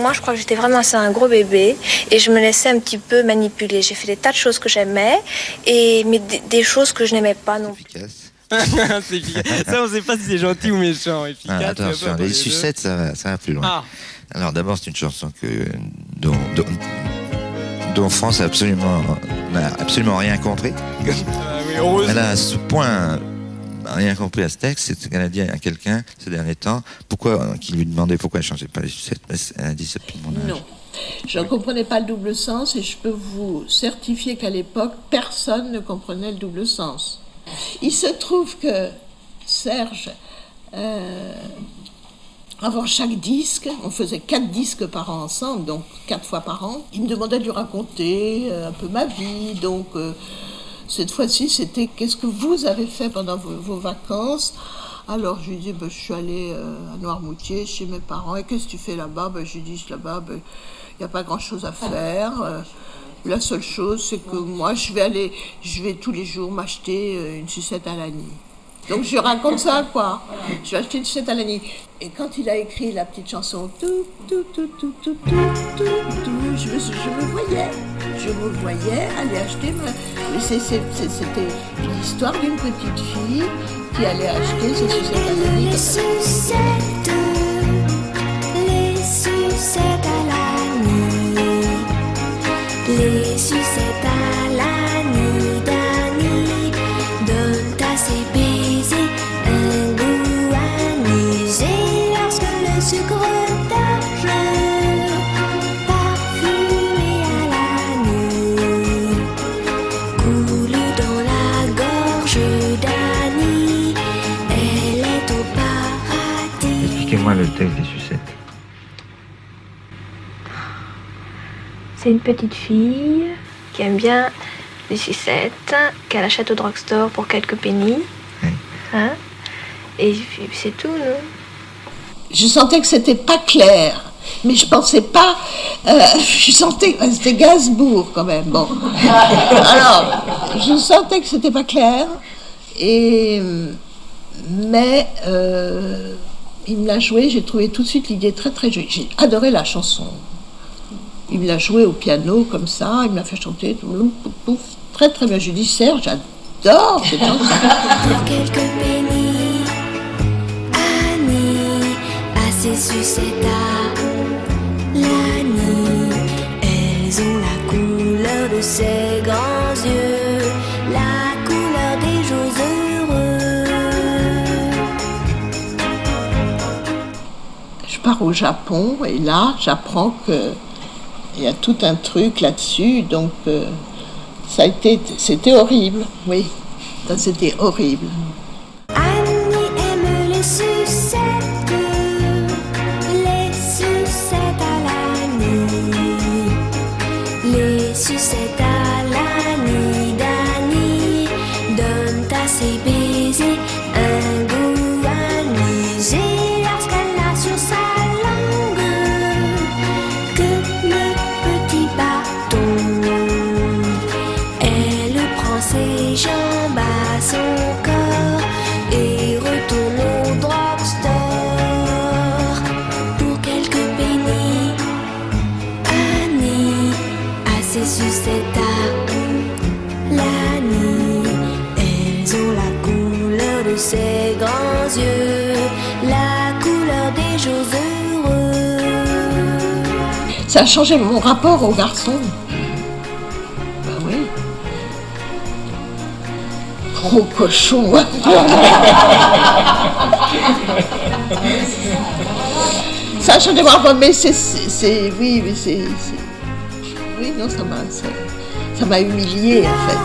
Moi, je crois que j'étais vraiment assez un gros bébé et je me laissais un petit peu manipuler. J'ai fait des tas de choses que j'aimais et mais des, des choses que je n'aimais pas non plus. Efficace. C'est efficace. Ça, on sait pas si c'est gentil ou méchant. Ah, Efficace. attention, pas, pas les sucettes, ça va, ça va plus loin. Ah, Alors d'abord, c'est une chanson que, dont, dont, dont France a absolument, n'a absolument rien compris. ah oui, heureusement. Elle a à ce point rien compris à ce texte, c'est qu'elle a dit à quelqu'un ces derniers temps, pourquoi, qui lui demandait pourquoi elle changeait pas les sucettes? Elle a dit c'est mon âge. Non. Je ne comprenais pas le double sens et je peux vous certifier qu'à l'époque, personne ne comprenait le double sens. Il se trouve que Serge, euh, avant chaque disque, on faisait quatre disques par an ensemble, donc quatre fois par an, il me demandait de lui raconter euh, un peu ma vie. Donc euh, cette fois-ci, c'était qu'est-ce que vous avez fait pendant vos, vacances? Alors je lui dis, ben, je suis allée euh, à Noirmoutier chez mes parents. Et qu'est-ce que tu fais là-bas? Ben, Je lui dis, là-bas, il n'y a pas grand-chose à faire. Euh, la seule chose, c'est que moi, je vais aller, je vais tous les jours m'acheter euh, une sucette à l'année. Donc je raconte ça, quoi. Je vais acheter une sucette à l'année. Et quand il a écrit la petite chanson, tout, tout, tout, tout, tout, tout, tout, tout, je me voyais. Je me voyais aller acheter ma... C'était l'histoire d'une petite fille qui allait acheter ses sucettes à Expliquez-moi le texte des sucettes. C'est une petite fille qui aime bien les sucettes, qu'elle achète au drugstore pour quelques pennies. Oui. Hein? Et c'est tout, non? Je sentais que c'était pas clair. Mais je pensais pas. euh, je sentais. C'était Gainsbourg quand même. Bon. Alors, je sentais que c'était pas clair. Et. Mais. euh, il me l'a joué, j'ai trouvé tout de suite l'idée très très jolie. J'ai adoré la chanson. Il me l'a joué au piano comme ça, il me l'a fait chanter. Très très bien. Je dis Serge, j'adore cette chanson. Annie la couleur de pars au Japon et là, j'apprends que il y a tout un truc là-dessus. Donc, euh, ça a c'était horrible. Oui, ça c'était horrible. A ses sucettes à l'Annie. Elles ont la couleur de ses grands yeux, la couleur des jours heureux. Ça a changé mon rapport aux garçons. Ben oui. Gros cochon. Ça a changé mon rapport, mais c'est, oui, mais c'est- oui, non, ça m'a, ça, m'a humilié en fait.